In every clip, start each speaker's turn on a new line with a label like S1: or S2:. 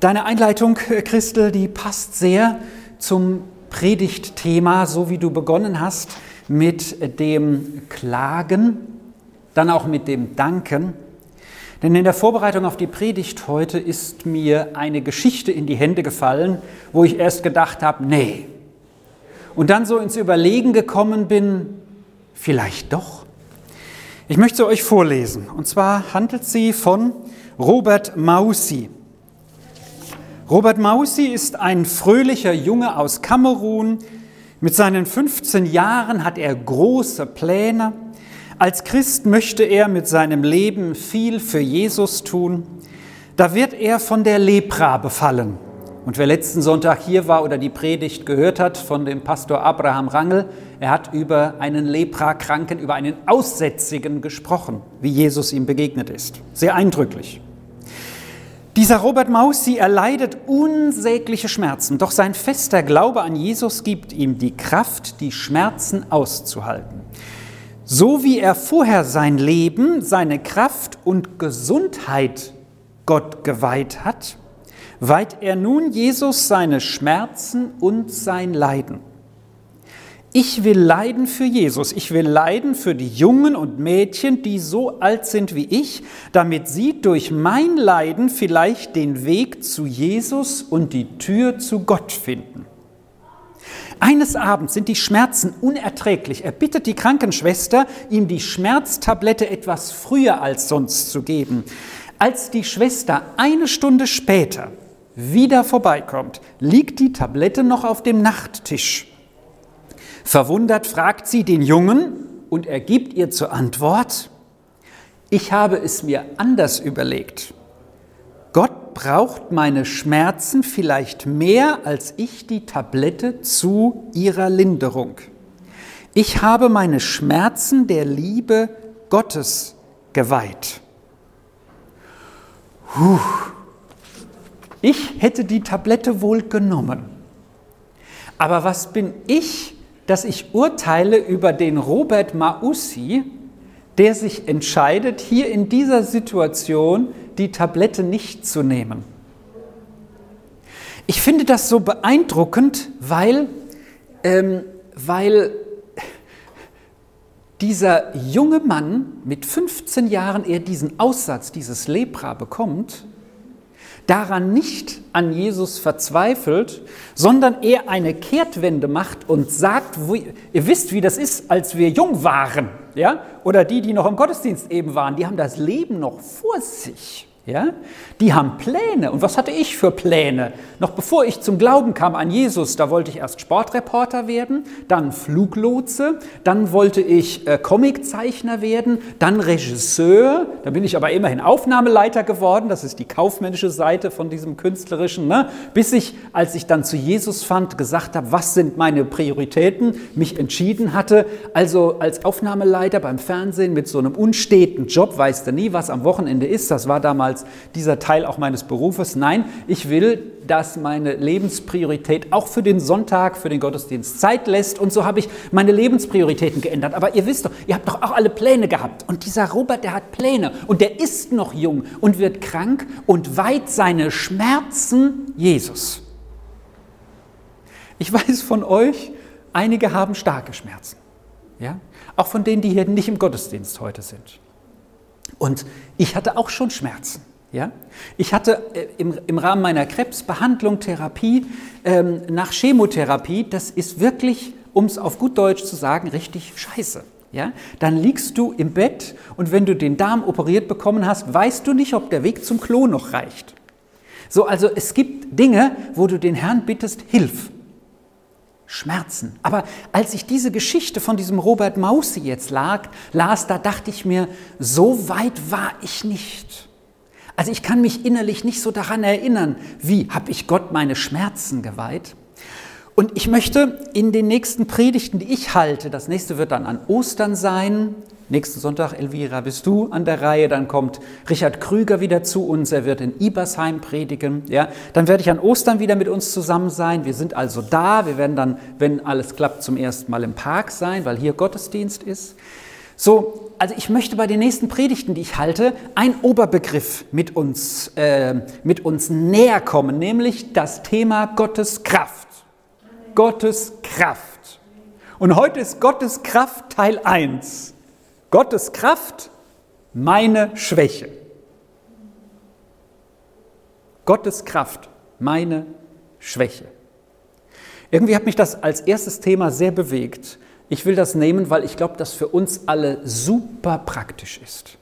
S1: Deine Einleitung, äh, Christel, die passt sehr zum Predigtthema, so wie du begonnen hast mit dem Klagen, dann auch mit dem Danken. Denn in der Vorbereitung auf die Predigt heute ist mir eine Geschichte in die Hände gefallen, wo ich erst gedacht habe, nee. Und dann so ins Überlegen gekommen bin, vielleicht doch. Ich möchte sie euch vorlesen. Und zwar handelt sie von Robert Mausi. Robert Mausi ist ein fröhlicher Junge aus Kamerun. Mit seinen 15 Jahren hat er große Pläne. Als Christ möchte er mit seinem Leben viel für Jesus tun. Da wird er von der Lepra befallen. Und wer letzten Sonntag hier war oder die Predigt gehört hat von dem Pastor Abraham Rangel, er hat über einen Leprakranken, über einen Aussätzigen gesprochen, wie Jesus ihm begegnet ist. Sehr eindrücklich. Dieser Robert Mausi erleidet unsägliche Schmerzen, doch sein fester Glaube an Jesus gibt ihm die Kraft, die Schmerzen auszuhalten. So wie er vorher sein Leben, seine Kraft und Gesundheit Gott geweiht hat, weiht er nun Jesus seine Schmerzen und sein Leiden. Ich will leiden für Jesus. Ich will leiden für die Jungen und Mädchen, die so alt sind wie ich, damit sie durch mein Leiden vielleicht den Weg zu Jesus und die Tür zu Gott finden. Eines Abends sind die Schmerzen unerträglich. Er bittet die Krankenschwester, ihm die Schmerztablette etwas früher als sonst zu geben. Als die Schwester eine Stunde später wieder vorbeikommt, liegt die Tablette noch auf dem Nachttisch. Verwundert fragt sie den Jungen und er gibt ihr zur Antwort, ich habe es mir anders überlegt. Gott braucht meine Schmerzen vielleicht mehr als ich die Tablette zu ihrer Linderung. Ich habe meine Schmerzen der Liebe Gottes geweiht. Puh. Ich hätte die Tablette wohl genommen. Aber was bin ich, dass ich urteile über den Robert Maussi, der sich entscheidet, hier in dieser Situation die Tablette nicht zu nehmen. Ich finde das so beeindruckend, weil, ähm, weil dieser junge Mann mit 15 Jahren er diesen Aussatz, dieses Lepra bekommt daran nicht an Jesus verzweifelt, sondern er eine Kehrtwende macht und sagt, ihr wisst, wie das ist, als wir jung waren, ja? Oder die, die noch im Gottesdienst eben waren, die haben das Leben noch vor sich. Ja? Die haben Pläne. Und was hatte ich für Pläne? Noch bevor ich zum Glauben kam an Jesus, da wollte ich erst Sportreporter werden, dann Fluglotse, dann wollte ich äh, Comiczeichner werden, dann Regisseur, da bin ich aber immerhin Aufnahmeleiter geworden, das ist die kaufmännische Seite von diesem künstlerischen, ne? bis ich, als ich dann zu Jesus fand, gesagt habe, was sind meine Prioritäten, mich entschieden hatte, also als Aufnahmeleiter beim Fernsehen mit so einem unsteten Job, weißt du nie, was am Wochenende ist, das war damals damals dieser Teil auch meines Berufes. Nein, ich will, dass meine Lebenspriorität auch für den Sonntag, für den Gottesdienst Zeit lässt. Und so habe ich meine Lebensprioritäten geändert. Aber ihr wisst doch, ihr habt doch auch alle Pläne gehabt. Und dieser Robert, der hat Pläne. Und der ist noch jung und wird krank und weiht seine Schmerzen Jesus. Ich weiß von euch, einige haben starke Schmerzen. Ja? Auch von denen, die hier nicht im Gottesdienst heute sind. Und ich hatte auch schon Schmerzen. Ja? Ich hatte äh, im, im Rahmen meiner Krebsbehandlung, Therapie, ähm, nach Chemotherapie, das ist wirklich, um es auf gut Deutsch zu sagen, richtig scheiße. Ja? Dann liegst du im Bett und wenn du den Darm operiert bekommen hast, weißt du nicht, ob der Weg zum Klo noch reicht. So, also es gibt Dinge, wo du den Herrn bittest, hilf. Schmerzen. Aber als ich diese Geschichte von diesem Robert Mausi jetzt lag, las, da dachte ich mir, so weit war ich nicht. Also ich kann mich innerlich nicht so daran erinnern, wie habe ich Gott meine Schmerzen geweiht. Und ich möchte in den nächsten Predigten, die ich halte, das nächste wird dann an Ostern sein, Nächsten Sonntag, Elvira, bist du an der Reihe. Dann kommt Richard Krüger wieder zu uns. Er wird in Ibersheim predigen. Ja, dann werde ich an Ostern wieder mit uns zusammen sein. Wir sind also da. Wir werden dann, wenn alles klappt, zum ersten Mal im Park sein, weil hier Gottesdienst ist. So, also ich möchte bei den nächsten Predigten, die ich halte, einen Oberbegriff mit uns, äh, mit uns näher kommen, nämlich das Thema Gottes Kraft. Gottes Kraft. Und heute ist Gottes Kraft Teil 1. Gottes Kraft, meine Schwäche. Gottes Kraft, meine Schwäche. Irgendwie hat mich das als erstes Thema sehr bewegt. Ich will das nehmen, weil ich glaube, dass für uns alle super praktisch ist.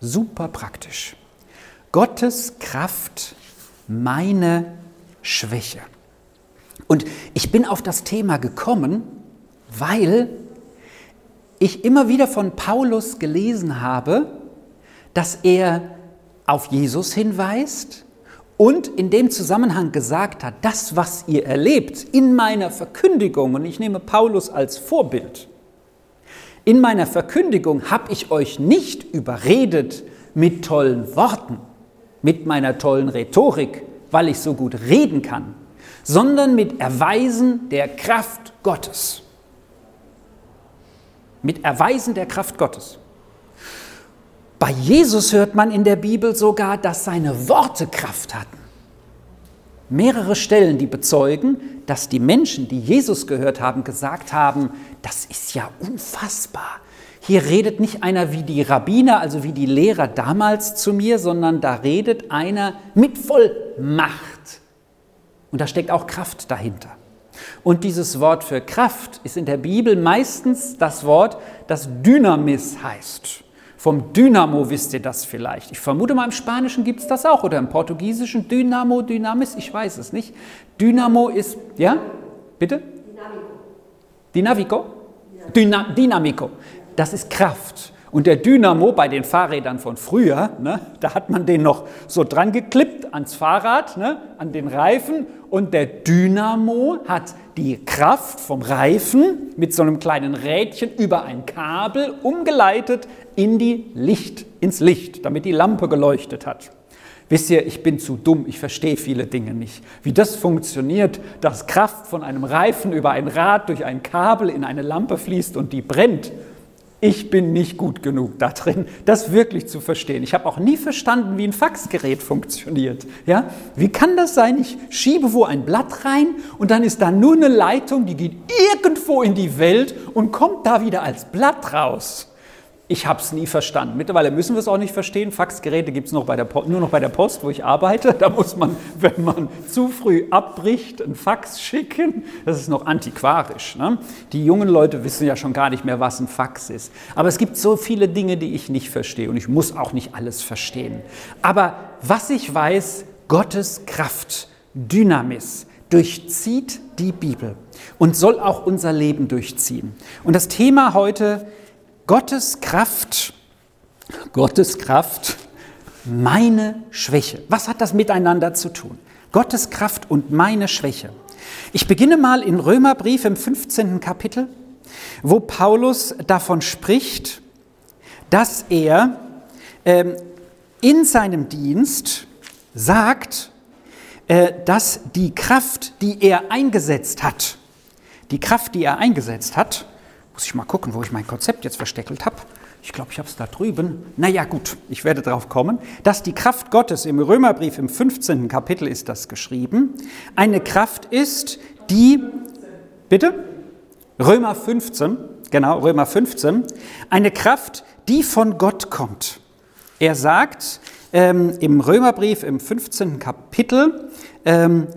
S1: Super praktisch. Gottes Kraft, meine Schwäche. Und ich bin auf das Thema gekommen, weil ich immer wieder von Paulus gelesen habe, dass er auf Jesus hinweist und in dem Zusammenhang gesagt hat, das, was ihr erlebt in meiner Verkündigung, und ich nehme Paulus als Vorbild, in meiner Verkündigung habe ich euch nicht überredet mit tollen Worten, mit meiner tollen Rhetorik, weil ich so gut reden kann, sondern mit Erweisen der Kraft Gottes. Mit Erweisen der Kraft Gottes. Bei Jesus hört man in der Bibel sogar, dass seine Worte Kraft hatten. Mehrere Stellen, die bezeugen, dass die Menschen, die Jesus gehört haben, gesagt haben, das ist ja unfassbar. Hier redet nicht einer wie die Rabbiner, also wie die Lehrer damals zu mir, sondern da redet einer mit Vollmacht. Und da steckt auch Kraft dahinter. Und dieses Wort für Kraft ist in der Bibel meistens das Wort, das Dynamis heißt. Vom Dynamo wisst ihr das vielleicht. Ich vermute mal, im Spanischen gibt es das auch oder im Portugiesischen Dynamo, Dynamis, ich weiß es nicht. Dynamo ist, ja? Bitte? Dynamico. Dynamico? Dynamico. Das ist Kraft. Und der Dynamo bei den Fahrrädern von früher, ne, da hat man den noch so dran geklippt ans Fahrrad, ne, an den Reifen. Und der Dynamo hat die Kraft vom Reifen mit so einem kleinen Rädchen über ein Kabel umgeleitet in die Licht, ins Licht, damit die Lampe geleuchtet hat. Wisst ihr, ich bin zu dumm, ich verstehe viele Dinge nicht. Wie das funktioniert, dass Kraft von einem Reifen über ein Rad durch ein Kabel in eine Lampe fließt und die brennt, ich bin nicht gut genug da drin, das wirklich zu verstehen. Ich habe auch nie verstanden, wie ein Faxgerät funktioniert. Ja? Wie kann das sein? Ich schiebe wo ein Blatt rein und dann ist da nur eine Leitung, die geht irgendwo in die Welt und kommt da wieder als Blatt raus. Ich habe es nie verstanden. Mittlerweile müssen wir es auch nicht verstehen. Faxgeräte gibt es nur noch bei der Post, wo ich arbeite. Da muss man, wenn man zu früh abbricht, ein Fax schicken. Das ist noch antiquarisch. Ne? Die jungen Leute wissen ja schon gar nicht mehr, was ein Fax ist. Aber es gibt so viele Dinge, die ich nicht verstehe. Und ich muss auch nicht alles verstehen. Aber was ich weiß, Gottes Kraft, Dynamis, durchzieht die Bibel und soll auch unser Leben durchziehen. Und das Thema heute ist, Gottes Kraft, Gottes Kraft, meine Schwäche. Was hat das miteinander zu tun? Gottes Kraft und meine Schwäche. Ich beginne mal in Römerbrief im 15. Kapitel, wo Paulus davon spricht, dass er ähm, in seinem Dienst sagt, äh, dass die Kraft, die er eingesetzt hat, die Kraft, die er eingesetzt hat, muss ich mal gucken, wo ich mein Konzept jetzt versteckelt habe. Ich glaube, ich habe es da drüben. Naja, gut, ich werde darauf kommen, dass die Kraft Gottes im Römerbrief im 15. Kapitel ist das geschrieben, eine Kraft ist, die, bitte? Römer 15, genau, Römer 15, eine Kraft, die von Gott kommt. Er sagt ähm, im Römerbrief im 15. Kapitel, ähm,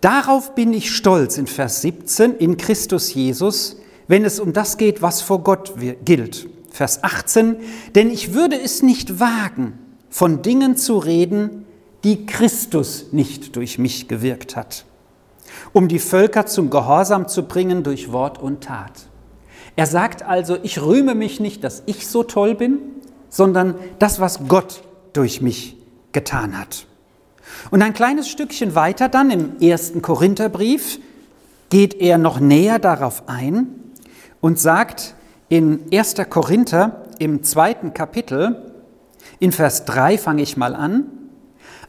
S1: darauf bin ich stolz in Vers 17 in Christus Jesus, wenn es um das geht, was vor Gott gilt. Vers 18, denn ich würde es nicht wagen, von Dingen zu reden, die Christus nicht durch mich gewirkt hat, um die Völker zum Gehorsam zu bringen durch Wort und Tat. Er sagt also, ich rühme mich nicht, dass ich so toll bin, sondern das, was Gott durch mich getan hat. Und ein kleines Stückchen weiter dann im ersten Korintherbrief geht er noch näher darauf ein und sagt in 1. Korinther im zweiten Kapitel, in Vers 3 fange ich mal an,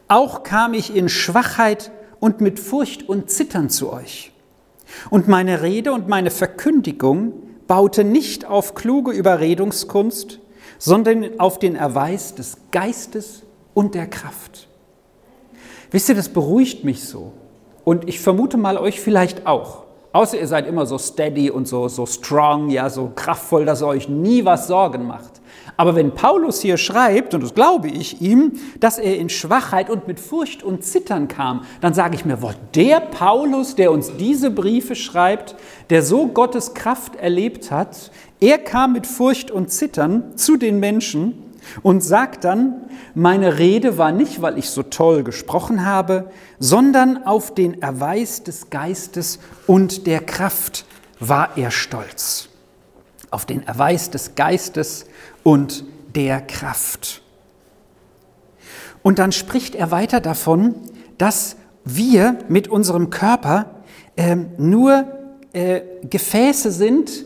S1: auch kam ich in Schwachheit und mit Furcht und Zittern zu euch. Und meine Rede und meine Verkündigung baute nicht auf kluge Überredungskunst, sondern auf den Erweis des Geistes und der Kraft. Wisst ihr, das beruhigt mich so. Und ich vermute mal euch vielleicht auch. Außer ihr seid immer so steady und so, so strong, ja, so kraftvoll, dass ihr euch nie was Sorgen macht. Aber wenn Paulus hier schreibt, und das glaube ich ihm, dass er in Schwachheit und mit Furcht und Zittern kam, dann sage ich mir, wo der Paulus, der uns diese Briefe schreibt, der so Gottes Kraft erlebt hat, er kam mit Furcht und Zittern zu den Menschen und sagt dann, meine Rede war nicht, weil ich so toll gesprochen habe, sondern auf den Erweis des Geistes und der Kraft war er stolz. Auf den Erweis des Geistes und der Kraft. Und dann spricht er weiter davon, dass wir mit unserem Körper äh, nur äh, Gefäße sind,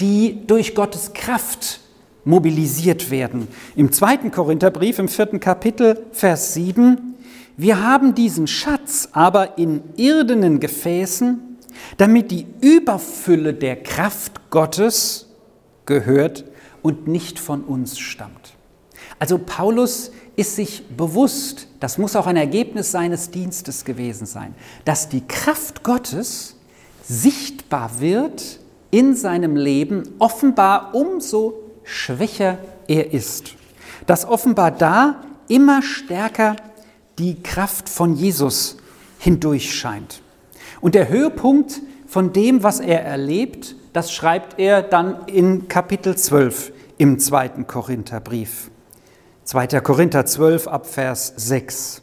S1: die durch Gottes Kraft mobilisiert werden. Im zweiten Korintherbrief, im vierten Kapitel, Vers 7, wir haben diesen Schatz aber in irdenen Gefäßen, damit die Überfülle der Kraft Gottes gehört und nicht von uns stammt. Also Paulus ist sich bewusst, das muss auch ein Ergebnis seines Dienstes gewesen sein, dass die Kraft Gottes sichtbar wird in seinem Leben, offenbar umso schwächer er ist. Dass offenbar da immer stärker die Kraft von Jesus hindurch scheint. Und der Höhepunkt von dem, was er erlebt, das schreibt er dann in Kapitel 12 im zweiten Korintherbrief. 2. Korinther 12 ab Vers 6.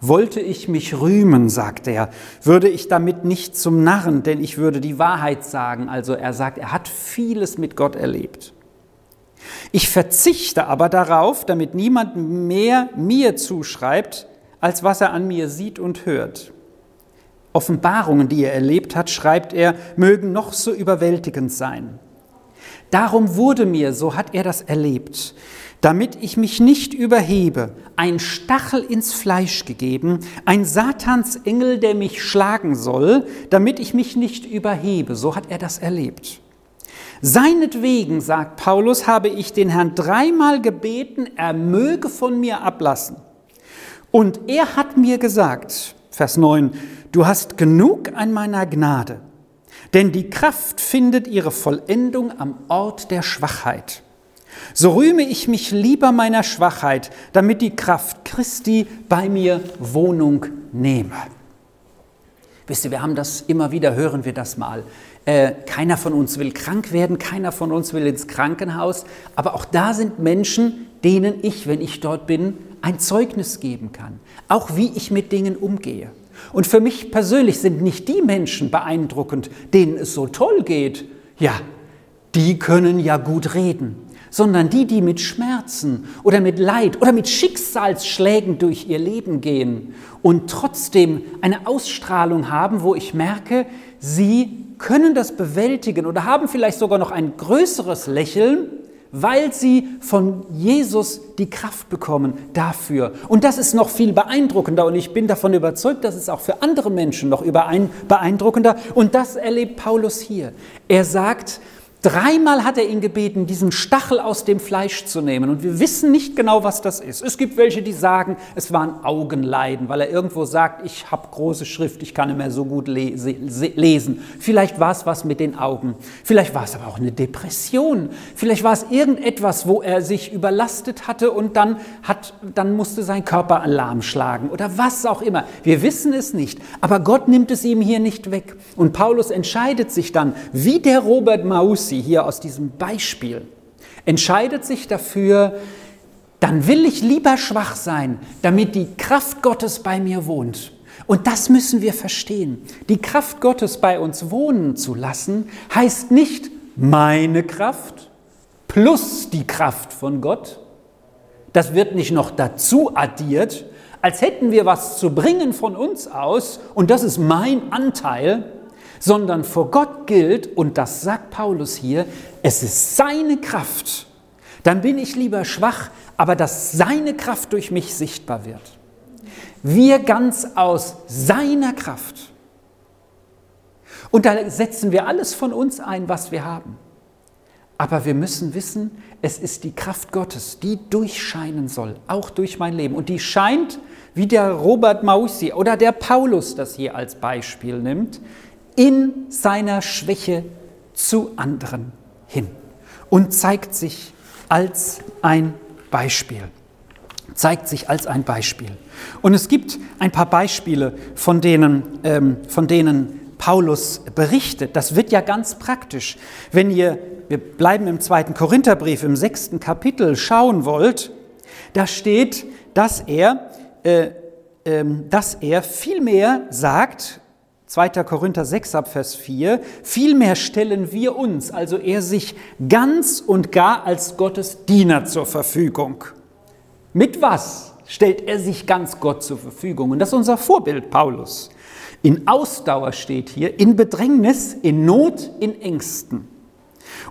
S1: Wollte ich mich rühmen, sagt er, würde ich damit nicht zum Narren, denn ich würde die Wahrheit sagen. Also er sagt, er hat vieles mit Gott erlebt. Ich verzichte aber darauf, damit niemand mehr mir zuschreibt, als was er an mir sieht und hört. Offenbarungen, die er erlebt hat, schreibt er, mögen noch so überwältigend sein. Darum wurde mir, so hat er das erlebt, damit ich mich nicht überhebe, ein Stachel ins Fleisch gegeben, ein Satansengel, der mich schlagen soll, damit ich mich nicht überhebe, so hat er das erlebt. Seinetwegen, sagt Paulus, habe ich den Herrn dreimal gebeten, er möge von mir ablassen. Und er hat mir gesagt, Vers 9, du hast genug an meiner Gnade, denn die Kraft findet ihre Vollendung am Ort der Schwachheit. So rühme ich mich lieber meiner Schwachheit, damit die Kraft Christi bei mir Wohnung nehme. Wisst ihr, wir haben das immer wieder, hören wir das mal. Äh, keiner von uns will krank werden, keiner von uns will ins Krankenhaus, aber auch da sind Menschen, denen ich, wenn ich dort bin, ein Zeugnis geben kann, auch wie ich mit Dingen umgehe. Und für mich persönlich sind nicht die Menschen beeindruckend, denen es so toll geht. Ja, die können ja gut reden, sondern die, die mit Schmerzen oder mit Leid oder mit Schicksalsschlägen durch ihr Leben gehen und trotzdem eine Ausstrahlung haben, wo ich merke, sie können das bewältigen oder haben vielleicht sogar noch ein größeres Lächeln, weil sie von Jesus die Kraft bekommen dafür. Und das ist noch viel beeindruckender und ich bin davon überzeugt, dass es auch für andere Menschen noch beeindruckender. Und das erlebt Paulus hier. Er sagt, Dreimal hat er ihn gebeten, diesen Stachel aus dem Fleisch zu nehmen. Und wir wissen nicht genau, was das ist. Es gibt welche, die sagen, es waren Augenleiden, weil er irgendwo sagt, ich habe große Schrift, ich kann nicht mehr so gut lesen. Vielleicht war es was mit den Augen. Vielleicht war es aber auch eine Depression. Vielleicht war es irgendetwas, wo er sich überlastet hatte und dann, hat, dann musste sein Körper Alarm schlagen oder was auch immer. Wir wissen es nicht. Aber Gott nimmt es ihm hier nicht weg. Und Paulus entscheidet sich dann, wie der Robert Maus, sie hier aus diesem Beispiel, entscheidet sich dafür, dann will ich lieber schwach sein, damit die Kraft Gottes bei mir wohnt. Und das müssen wir verstehen. Die Kraft Gottes bei uns wohnen zu lassen, heißt nicht meine Kraft plus die Kraft von Gott. Das wird nicht noch dazu addiert, als hätten wir was zu bringen von uns aus und das ist mein Anteil, sondern vor Gott gilt, und das sagt Paulus hier, es ist seine Kraft. Dann bin ich lieber schwach, aber dass seine Kraft durch mich sichtbar wird. Wir ganz aus seiner Kraft. Und da setzen wir alles von uns ein, was wir haben. Aber wir müssen wissen, es ist die Kraft Gottes, die durchscheinen soll, auch durch mein Leben. Und die scheint, wie der Robert Mausi oder der Paulus das hier als Beispiel nimmt, in seiner Schwäche zu anderen hin und zeigt sich als ein Beispiel. Zeigt sich als ein Beispiel. Und es gibt ein paar Beispiele, von denen, ähm, von denen Paulus berichtet. Das wird ja ganz praktisch. Wenn ihr, wir bleiben im zweiten Korintherbrief, im sechsten Kapitel schauen wollt, da steht, dass er, äh, äh, dass er vielmehr sagt, 2. Korinther 6 ab Vers 4, vielmehr stellen wir uns, also er sich ganz und gar als Gottes Diener zur Verfügung. Mit was stellt er sich ganz Gott zur Verfügung? Und das ist unser Vorbild, Paulus. In Ausdauer steht hier, in Bedrängnis, in Not, in Ängsten.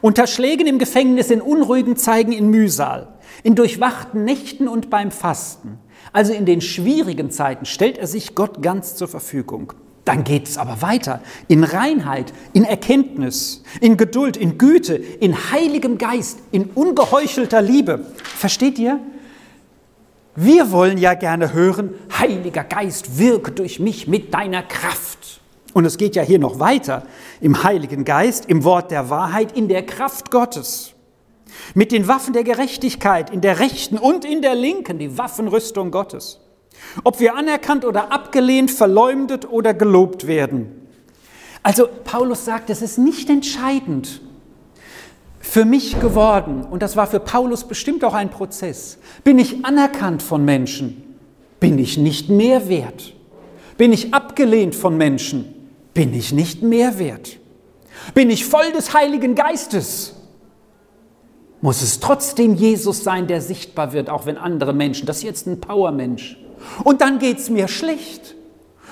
S1: Unter Schlägen im Gefängnis, in unruhigen Zeigen, in Mühsal, in durchwachten Nächten und beim Fasten. Also in den schwierigen Zeiten stellt er sich Gott ganz zur Verfügung. Dann geht es aber weiter in Reinheit, in Erkenntnis, in Geduld, in Güte, in heiligem Geist, in ungeheuchelter Liebe. Versteht ihr? Wir wollen ja gerne hören, Heiliger Geist, wirke durch mich mit deiner Kraft. Und es geht ja hier noch weiter im Heiligen Geist, im Wort der Wahrheit, in der Kraft Gottes. Mit den Waffen der Gerechtigkeit, in der rechten und in der linken, die Waffenrüstung Gottes. Ob wir anerkannt oder abgelehnt, verleumdet oder gelobt werden. Also Paulus sagt, es ist nicht entscheidend für mich geworden, und das war für Paulus bestimmt auch ein Prozess, bin ich anerkannt von Menschen, bin ich nicht mehr wert. Bin ich abgelehnt von Menschen, bin ich nicht mehr wert. Bin ich voll des Heiligen Geistes, muss es trotzdem Jesus sein, der sichtbar wird, auch wenn andere Menschen, das ist jetzt ein Powermensch, und dann geht es mir schlecht.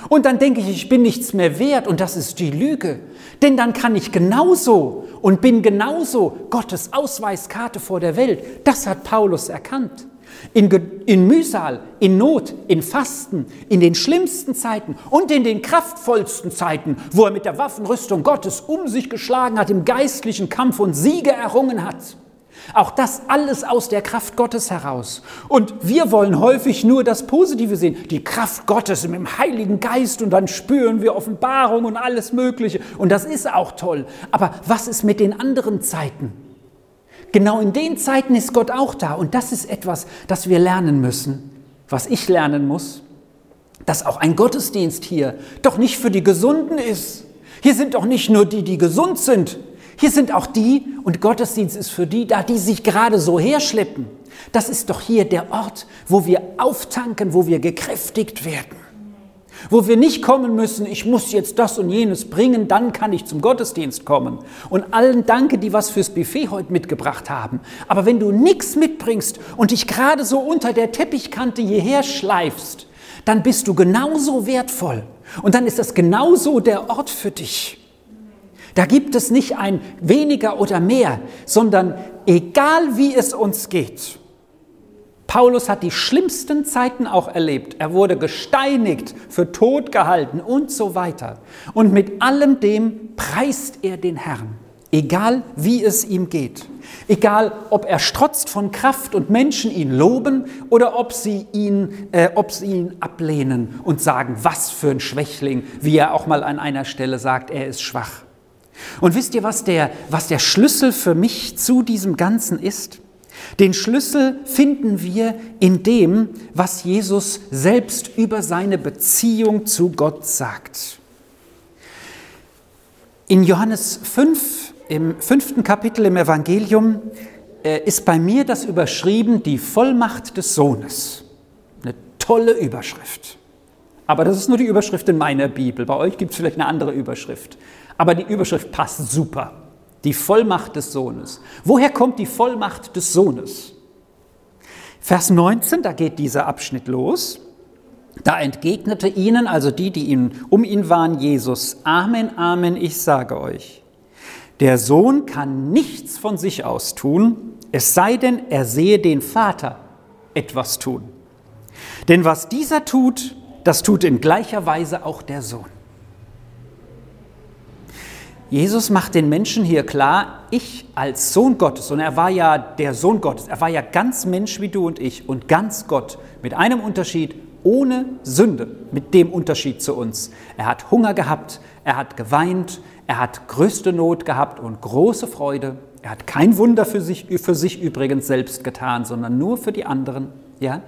S1: Und dann denke ich, ich bin nichts mehr wert und das ist die Lüge. Denn dann kann ich genauso und bin genauso Gottes Ausweiskarte vor der Welt. Das hat Paulus erkannt. In, in Mühsal, in Not, in Fasten, in den schlimmsten Zeiten und in den kraftvollsten Zeiten, wo er mit der Waffenrüstung Gottes um sich geschlagen hat, im geistlichen Kampf und Siege errungen hat. Auch das alles aus der Kraft Gottes heraus. Und wir wollen häufig nur das Positive sehen, die Kraft Gottes im Heiligen Geist und dann spüren wir Offenbarung und alles Mögliche. Und das ist auch toll. Aber was ist mit den anderen Zeiten? Genau in den Zeiten ist Gott auch da. Und das ist etwas, das wir lernen müssen, was ich lernen muss, dass auch ein Gottesdienst hier doch nicht für die Gesunden ist. Hier sind doch nicht nur die, die gesund sind, hier sind auch die, und Gottesdienst ist für die da, die sich gerade so herschleppen. Das ist doch hier der Ort, wo wir auftanken, wo wir gekräftigt werden. Wo wir nicht kommen müssen, ich muss jetzt das und jenes bringen, dann kann ich zum Gottesdienst kommen. Und allen danke, die was fürs Buffet heute mitgebracht haben. Aber wenn du nichts mitbringst und dich gerade so unter der Teppichkante hierher schleifst, dann bist du genauso wertvoll. Und dann ist das genauso der Ort für dich. Da gibt es nicht ein weniger oder mehr, sondern egal wie es uns geht. Paulus hat die schlimmsten Zeiten auch erlebt. Er wurde gesteinigt, für tot gehalten und so weiter. Und mit allem dem preist er den Herrn, egal wie es ihm geht. Egal, ob er strotzt von Kraft und Menschen ihn loben oder ob sie ihn, äh, ob sie ihn ablehnen und sagen, was für ein Schwächling, wie er auch mal an einer Stelle sagt, er ist schwach. Und wisst ihr, was der, was der Schlüssel für mich zu diesem Ganzen ist? Den Schlüssel finden wir in dem, was Jesus selbst über seine Beziehung zu Gott sagt. In Johannes 5, im fünften Kapitel im Evangelium, äh, ist bei mir das überschrieben, die Vollmacht des Sohnes. Eine tolle Überschrift. Aber das ist nur die Überschrift in meiner Bibel. Bei euch gibt es vielleicht eine andere Überschrift. Aber die Überschrift passt super. Die Vollmacht des Sohnes. Woher kommt die Vollmacht des Sohnes? Vers 19, da geht dieser Abschnitt los. Da entgegnete ihnen, also die, die ihn, um ihn waren, Jesus, Amen, Amen, ich sage euch, der Sohn kann nichts von sich aus tun, es sei denn, er sehe den Vater etwas tun. Denn was dieser tut, das tut in gleicher Weise auch der Sohn. Jesus macht den Menschen hier klar, ich als Sohn Gottes, und er war ja der Sohn Gottes, er war ja ganz Mensch wie du und ich und ganz Gott, mit einem Unterschied, ohne Sünde, mit dem Unterschied zu uns. Er hat Hunger gehabt, er hat geweint, er hat größte Not gehabt und große Freude. Er hat kein Wunder für sich, für sich übrigens selbst getan, sondern nur für die anderen. Ja?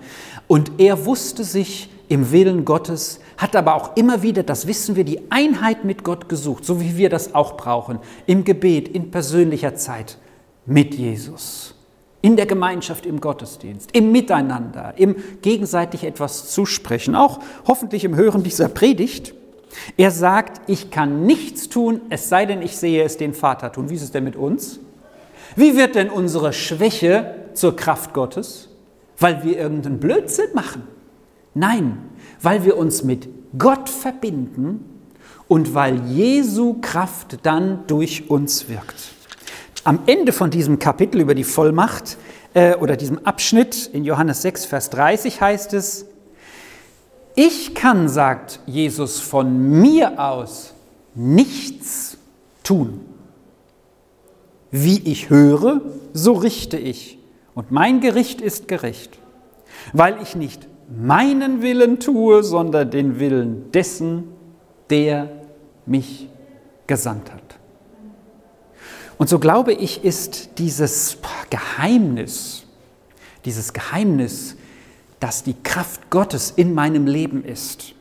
S1: Und er wusste sich im Willen Gottes, hat aber auch immer wieder, das wissen wir, die Einheit mit Gott gesucht, so wie wir das auch brauchen, im Gebet, in persönlicher Zeit mit Jesus, in der Gemeinschaft im Gottesdienst, im Miteinander, im gegenseitig etwas zusprechen, auch hoffentlich im Hören dieser Predigt. Er sagt, ich kann nichts tun, es sei denn, ich sehe es den Vater tun. Wie ist es denn mit uns? Wie wird denn unsere Schwäche zur Kraft Gottes? Weil wir irgendeinen Blödsinn machen. Nein, weil wir uns mit Gott verbinden und weil Jesu Kraft dann durch uns wirkt. Am Ende von diesem Kapitel über die Vollmacht äh, oder diesem Abschnitt in Johannes 6, Vers 30 heißt es, ich kann, sagt Jesus, von mir aus nichts tun. Wie ich höre, so richte ich. Und mein Gericht ist gerecht, weil ich nicht meinen Willen tue, sondern den Willen dessen, der mich gesandt hat. Und so glaube ich, ist dieses Geheimnis, dieses Geheimnis, dass die Kraft Gottes in meinem Leben ist,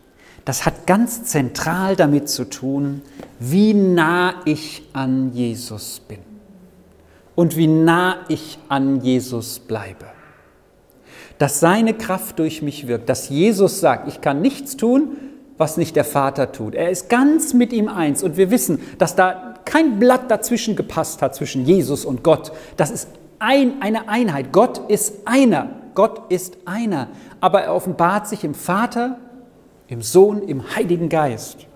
S1: das hat ganz zentral damit zu tun, wie nah ich an Jesus bin und wie nah ich an Jesus bleibe dass seine Kraft durch mich wirkt, dass Jesus sagt, ich kann nichts tun, was nicht der Vater tut. Er ist ganz mit ihm eins und wir wissen, dass da kein Blatt dazwischen gepasst hat zwischen Jesus und Gott. Das ist ein, eine Einheit. Gott ist einer. Gott ist einer. Aber er offenbart sich im Vater, im Sohn, im Heiligen Geist.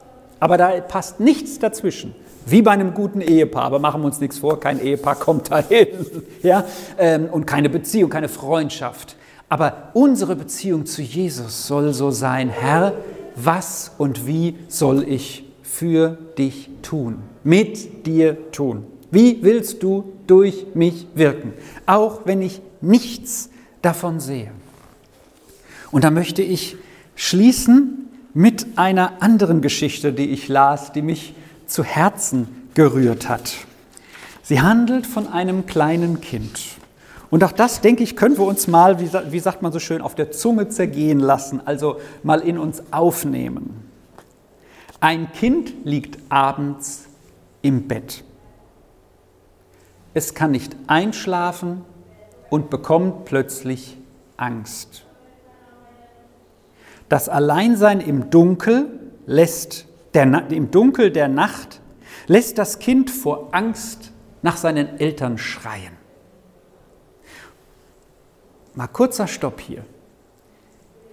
S1: Aber da passt nichts dazwischen. Wie bei einem guten Ehepaar, aber machen wir uns nichts vor, kein Ehepaar kommt dahin. Ja? Ähm, und keine Beziehung, keine Freundschaft. Aber unsere Beziehung zu Jesus soll so sein, Herr, was und wie soll ich für dich tun, mit dir tun? Wie willst du durch mich wirken, auch wenn ich nichts davon sehe? Und da möchte ich schließen mit einer anderen Geschichte, die ich las, die mich zu Herzen gerührt hat. Sie handelt von einem kleinen Kind. Und auch das, denke ich, können wir uns mal, wie, sagt man so schön, auf der Zunge zergehen lassen, also mal in uns aufnehmen. Ein Kind liegt abends im Bett. Es kann nicht einschlafen und bekommt plötzlich Angst. Das Alleinsein im Dunkel lässt der, im Dunkel der Nacht lässt das Kind vor Angst nach seinen Eltern schreien. Mal kurzer Stopp hier.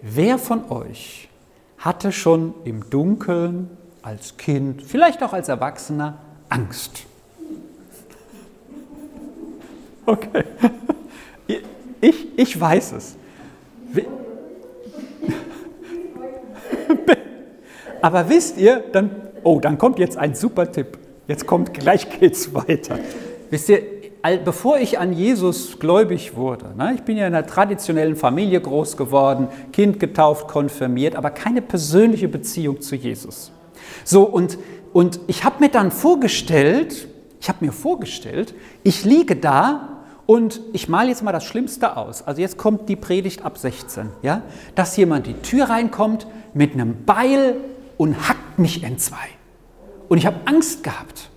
S1: Wer von euch hatte schon im Dunkeln als Kind, vielleicht auch als Erwachsener, Angst? Okay. Ich, ich weiß es. Aber wisst ihr, dann, oh, dann kommt jetzt ein super Tipp. Jetzt kommt, gleich geht's weiter. Wisst ihr, bevor ich an Jesus gläubig wurde, ne, ich bin ja in einer traditionellen Familie groß geworden, Kind getauft, konfirmiert, aber keine persönliche Beziehung zu Jesus. So, und, und ich habe mir dann vorgestellt, ich habe mir vorgestellt, ich liege da und ich male jetzt mal das Schlimmste aus. Also jetzt kommt die Predigt ab 16, ja, dass jemand die Tür reinkommt mit einem Beil und hackt mich in zwei. Und ich habe Angst gehabt.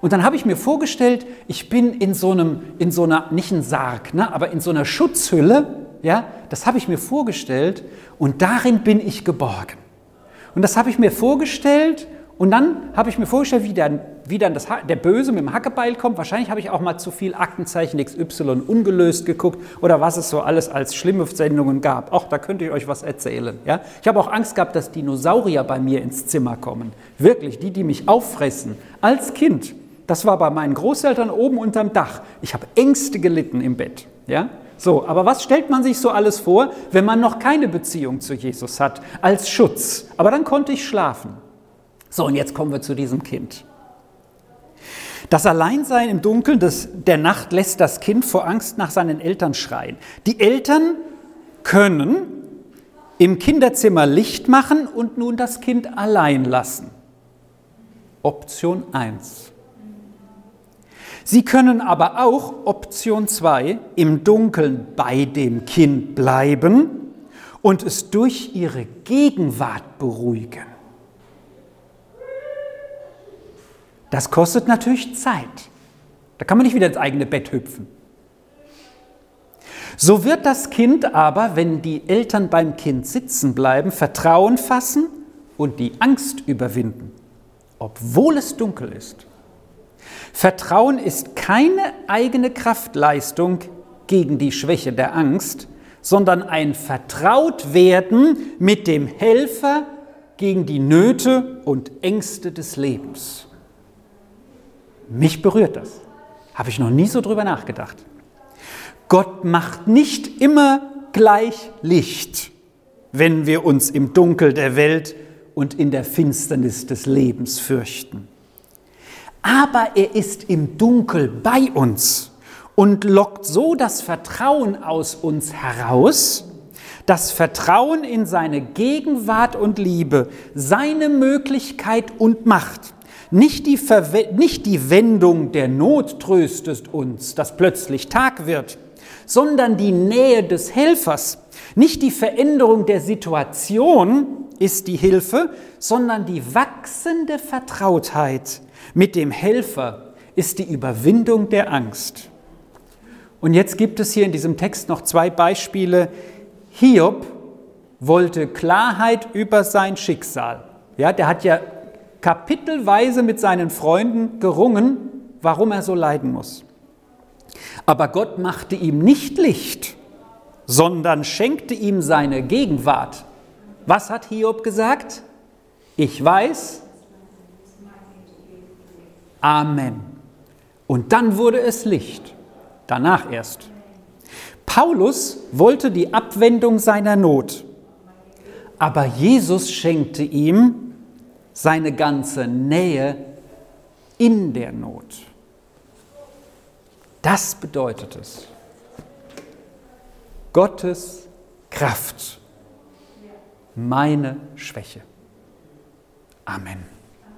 S1: Und dann habe ich mir vorgestellt, ich bin in so einem, in so einer, nicht ein Sarg, ne, aber in so einer Schutzhülle, ja, das habe ich mir vorgestellt und darin bin ich geborgen. Und das habe ich mir vorgestellt und dann habe ich mir vorgestellt, wie dann, wie dann das, der Böse mit dem Hackebeil kommt. Wahrscheinlich habe ich auch mal zu viel Aktenzeichen XY ungelöst geguckt oder was es so alles als schlimme Sendungen gab. Auch da könnte ich euch was erzählen. Ja? Ich habe auch Angst gehabt, dass Dinosaurier bei mir ins Zimmer kommen. Wirklich, die, die mich auffressen. Als Kind. Das war bei meinen Großeltern oben unterm Dach. Ich habe Ängste gelitten im Bett. Ja? So, aber was stellt man sich so alles vor, wenn man noch keine Beziehung zu Jesus hat, als Schutz? Aber dann konnte ich schlafen. So, und jetzt kommen wir zu diesem Kind. Das Alleinsein im Dunkeln des, der Nacht lässt das Kind vor Angst nach seinen Eltern schreien. Die Eltern können im Kinderzimmer Licht machen und nun das Kind allein lassen. Option 1. Sie können aber auch, Option 2, im Dunkeln bei dem Kind bleiben und es durch ihre Gegenwart beruhigen. Das kostet natürlich Zeit. Da kann man nicht wieder ins eigene Bett hüpfen. So wird das Kind aber, wenn die Eltern beim Kind sitzen bleiben, Vertrauen fassen und die Angst überwinden, obwohl es dunkel ist. Vertrauen ist keine eigene Kraftleistung gegen die Schwäche der Angst, sondern ein Vertrautwerden mit dem Helfer gegen die Nöte und Ängste des Lebens. Mich berührt das. Habe ich noch nie so drüber nachgedacht. Gott macht nicht immer gleich Licht, wenn wir uns im Dunkel der Welt und in der Finsternis des Lebens fürchten. Aber er ist im Dunkel bei uns und lockt so das Vertrauen aus uns heraus, das Vertrauen in seine Gegenwart und Liebe, seine Möglichkeit und Macht. Nicht die, nicht die Wendung der Not tröstet uns, dass plötzlich Tag wird, sondern die Nähe des Helfers. Nicht die Veränderung der Situation ist die Hilfe, sondern die wachsende Vertrautheit mit dem Helfer ist die Überwindung der Angst. Und jetzt gibt es hier in diesem Text noch zwei Beispiele. Hiob wollte Klarheit über sein Schicksal. Ja, der hat ja kapitelweise mit seinen Freunden gerungen, warum er so leiden muss. Aber Gott machte ihm nicht Licht, sondern schenkte ihm seine Gegenwart. Was hat Hiob gesagt? Ich weiß. Amen. Und dann wurde es Licht, danach erst. Paulus wollte die Abwendung seiner Not, aber Jesus schenkte ihm seine ganze Nähe in der Not. Das bedeutet es. Gottes Kraft, meine Schwäche. Amen.